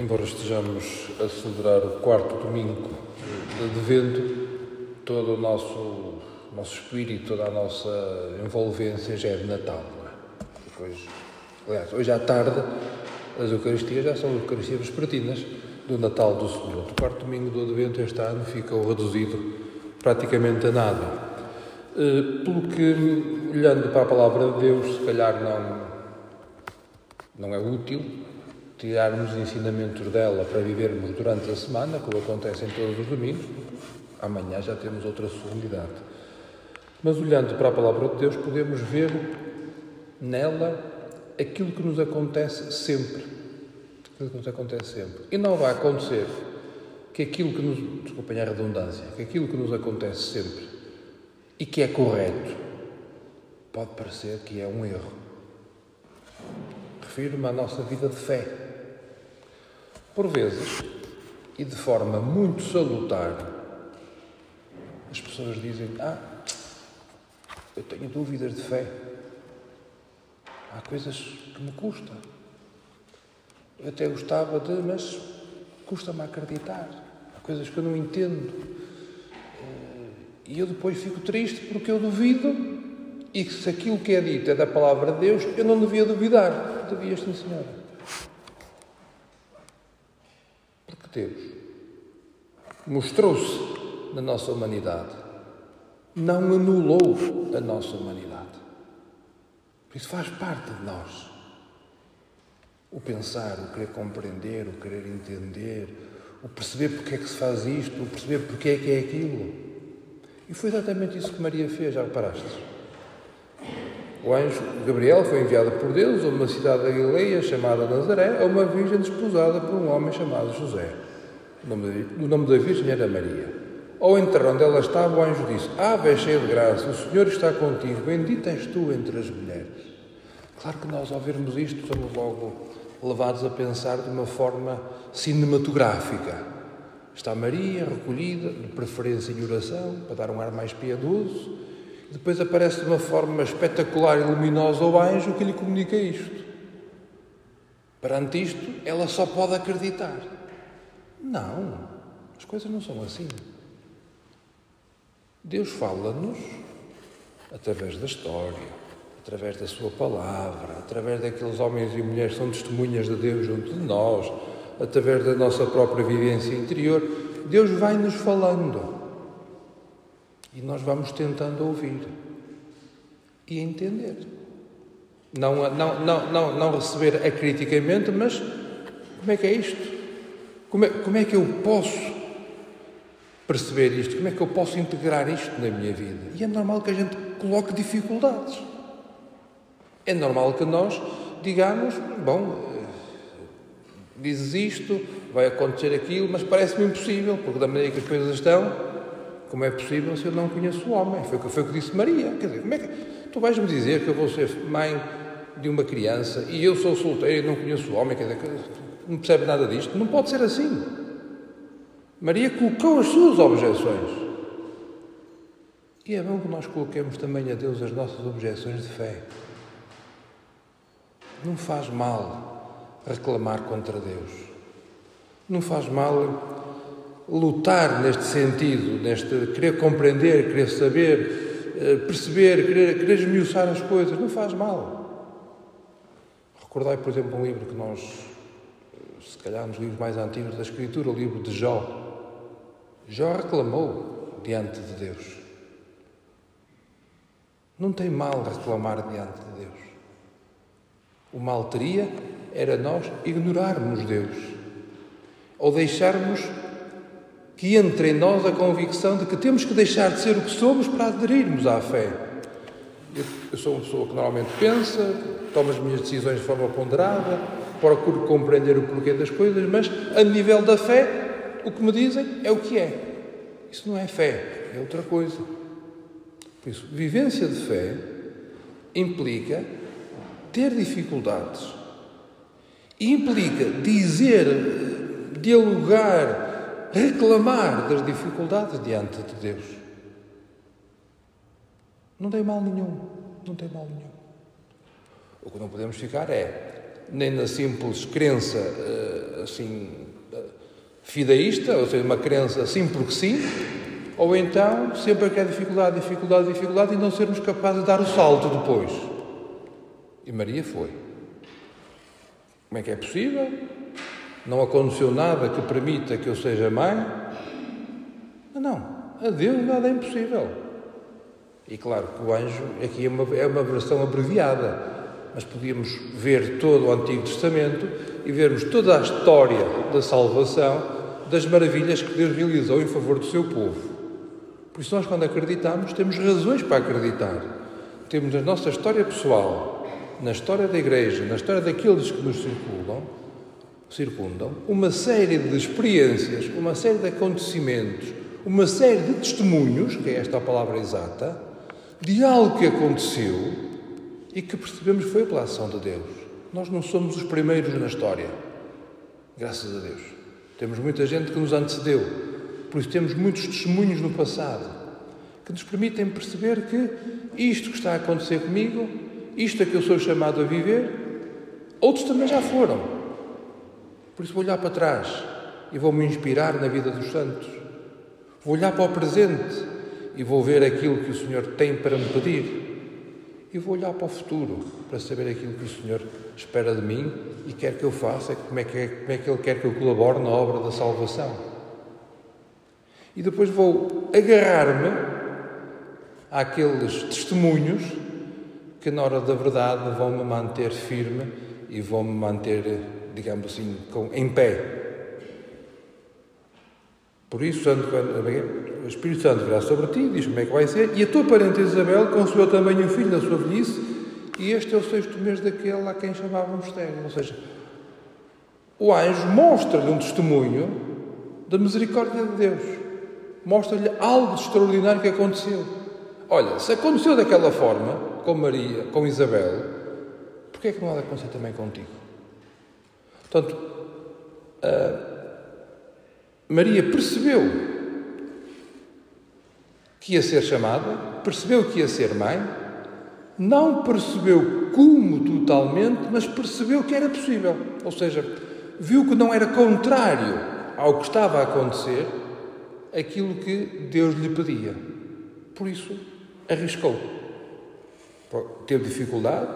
Embora estejamos a celebrar o quarto domingo de Advento, todo o nosso, nosso espírito, toda a nossa envolvência já é de Natal. Não é? Aliás, hoje à tarde, as Eucaristias já são Eucaristias vespertinas do Natal do Senhor. O quarto domingo do Advento este ano ficou reduzido praticamente a nada. Eh, pelo que, olhando para a palavra de Deus, se calhar não, não é útil tirarmos ensinamentos dela para vivermos durante a semana, como acontece em todos os domingos, amanhã já temos outra solenidade. Mas olhando para a palavra de Deus, podemos ver nela aquilo que nos acontece sempre. Aquilo que nos acontece sempre. E não vai acontecer que aquilo que nos. Desculpem a redundância, que aquilo que nos acontece sempre e que é correto, pode parecer que é um erro. Refiro-me à nossa vida de fé. Por vezes, e de forma muito salutar, as pessoas dizem: Ah, eu tenho dúvidas de fé. Há coisas que me custam. Eu até gostava de, mas custa-me acreditar. Há coisas que eu não entendo. Eh, e eu depois fico triste porque eu duvido e que se aquilo que é dito é da palavra de Deus, eu não devia duvidar. Devia, sim, senhora. Deus mostrou-se na nossa humanidade, não anulou a nossa humanidade. Por isso faz parte de nós. O pensar, o querer compreender, o querer entender, o perceber porque é que se faz isto, o perceber porque é que é aquilo. E foi exatamente isso que Maria fez, já reparaste? O anjo Gabriel foi enviado por Deus a uma cidade da Galileia chamada Nazaré, a uma virgem desposada por um homem chamado José. O nome da virgem era Maria. Ao entrar onde ela estava, o anjo disse: Ave, cheia de graça, o Senhor está contigo, bendita és tu entre as mulheres. Claro que nós, ao vermos isto, somos logo levados a pensar de uma forma cinematográfica. Está Maria recolhida, de preferência em oração, para dar um ar mais piedoso. Depois aparece de uma forma espetacular e luminosa o anjo que lhe comunica isto. Perante isto, ela só pode acreditar. Não, as coisas não são assim. Deus fala-nos através da história, através da Sua palavra, através daqueles homens e mulheres que são testemunhas de Deus junto de nós, através da nossa própria vivência interior. Deus vai-nos falando e nós vamos tentando ouvir e entender. Não, não, não, não, não receber acriticamente, mas como é que é isto? Como é, como é que eu posso perceber isto? Como é que eu posso integrar isto na minha vida? E é normal que a gente coloque dificuldades. É normal que nós digamos, bom, eh, dizes isto, vai acontecer aquilo, mas parece-me impossível, porque da maneira que as coisas estão, como é possível se eu não conheço o homem? Foi, foi o que disse Maria. Quer dizer, como é que tu vais-me dizer que eu vou ser mãe de uma criança e eu sou solteira e não conheço o homem? Quer dizer, não percebe nada disto? Não pode ser assim. Maria colocou as suas objeções. E é bom que nós coloquemos também a Deus as nossas objeções de fé. Não faz mal reclamar contra Deus. Não faz mal lutar neste sentido, neste querer compreender, querer saber, eh, perceber, querer, querer esmiuçar as coisas. Não faz mal. Recordai, por exemplo, um livro que nós, se calhar nos livros mais antigos da Escritura, o livro de Jó. Jó reclamou diante de Deus. Não tem mal reclamar diante de Deus. O mal teria era nós ignorarmos Deus ou deixarmos que entre em nós a convicção de que temos que deixar de ser o que somos para aderirmos à fé. Eu, eu sou uma pessoa que normalmente pensa, tomo as minhas decisões de forma ponderada, procuro compreender o porquê das coisas, mas a nível da fé o que me dizem é o que é. Isso não é fé, é outra coisa. Por isso, vivência de fé implica ter dificuldades. Implica dizer, dialogar, reclamar das dificuldades diante de Deus. Não tem mal nenhum. Não tem mal nenhum. O que não podemos ficar é nem na simples crença uh, assim fideísta, ou seja, uma crença sim porque sim, ou então sempre é dificuldade, dificuldade, dificuldade e não sermos capazes de dar o salto depois. E Maria foi. Como é que é possível? Não aconteceu nada que permita que eu seja mãe? Não, não. A Deus nada é impossível. E claro que o anjo aqui é uma, é uma versão abreviada, mas podíamos ver todo o Antigo Testamento e vermos toda a história da salvação, das maravilhas que Deus realizou em favor do seu povo. Por isso, nós, quando acreditamos, temos razões para acreditar. Temos na nossa história pessoal, na história da Igreja, na história daqueles que nos circundam, uma série de experiências, uma série de acontecimentos, uma série de testemunhos, que é esta a palavra exata, de algo que aconteceu e que percebemos foi pela ação de Deus. Nós não somos os primeiros na história, graças a Deus. Temos muita gente que nos antecedeu, por isso temos muitos testemunhos no passado que nos permitem perceber que isto que está a acontecer comigo, isto é que eu sou chamado a viver, outros também já foram. Por isso vou olhar para trás e vou me inspirar na vida dos santos. Vou olhar para o presente e vou ver aquilo que o Senhor tem para me pedir. E vou olhar para o futuro para saber aquilo que o Senhor espera de mim e quer que eu faça, como é que, como é que Ele quer que eu colabore na obra da salvação. E depois vou agarrar-me àqueles testemunhos que, na hora da verdade, vão-me manter firme e vão-me manter, digamos assim, com, em pé por isso, Santo, o Espírito Santo virá sobre ti, diz como é que vai ser, e a tua parente Isabel concebeu também um filho na sua velhice, e este é o sexto mês daquele a quem chamavam estéreo. Ou seja, o anjo mostra-lhe um testemunho da misericórdia de Deus. Mostra-lhe algo de extraordinário que aconteceu. Olha, se aconteceu daquela forma, com Maria, com Isabel, porquê é que não há de acontecer também contigo? Portanto, uh, Maria percebeu que ia ser chamada, percebeu que ia ser mãe, não percebeu como totalmente, mas percebeu que era possível. Ou seja, viu que não era contrário ao que estava a acontecer aquilo que Deus lhe pedia. Por isso, arriscou. Teve dificuldade,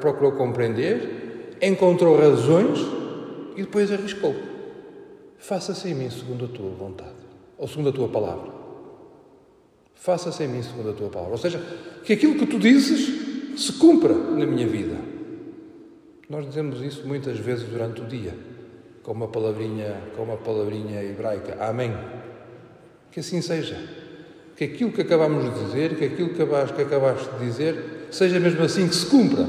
procurou compreender, encontrou razões e depois arriscou. Faça-se em mim segundo a tua vontade, ou segundo a tua palavra. Faça-se em mim segundo a tua palavra. Ou seja, que aquilo que tu dizes se cumpra na minha vida. Nós dizemos isso muitas vezes durante o dia, com uma palavrinha, com uma palavrinha hebraica. Amém. Que assim seja. Que aquilo que acabamos de dizer, que aquilo que acabaste, que acabaste de dizer, seja mesmo assim que se cumpra.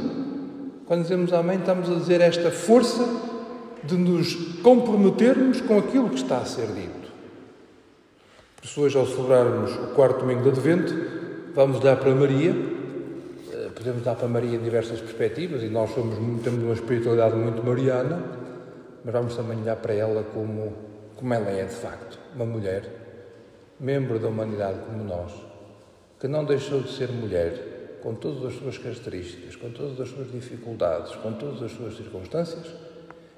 Quando dizemos amém, estamos a dizer esta força de nos comprometermos com aquilo que está a ser dito. Por isso, hoje, ao celebrarmos o quarto domingo de Advento, vamos dar para Maria, eh, podemos dar para Maria em diversas perspectivas, e nós somos, temos uma espiritualidade muito mariana, mas vamos também olhar para ela como, como ela é de facto, uma mulher, membro da humanidade como nós, que não deixou de ser mulher, com todas as suas características, com todas as suas dificuldades, com todas as suas circunstâncias,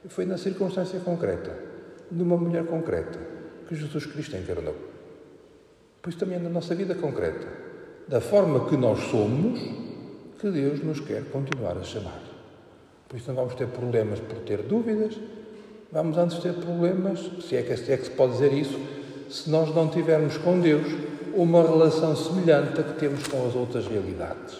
foi na circunstância concreta, de uma mulher concreta, que Jesus Cristo encarnou. Pois também é na nossa vida concreta, da forma que nós somos, que Deus nos quer continuar a chamar. Por isso não vamos ter problemas por ter dúvidas, vamos antes ter problemas, se é que, se é que se pode dizer isso, se nós não tivermos com Deus uma relação semelhante a que temos com as outras realidades.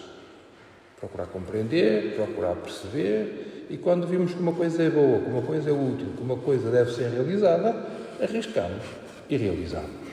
Procurar compreender, procurar perceber e quando vimos que uma coisa é boa, que uma coisa é útil, que uma coisa deve ser realizada, arriscamos e realizamos.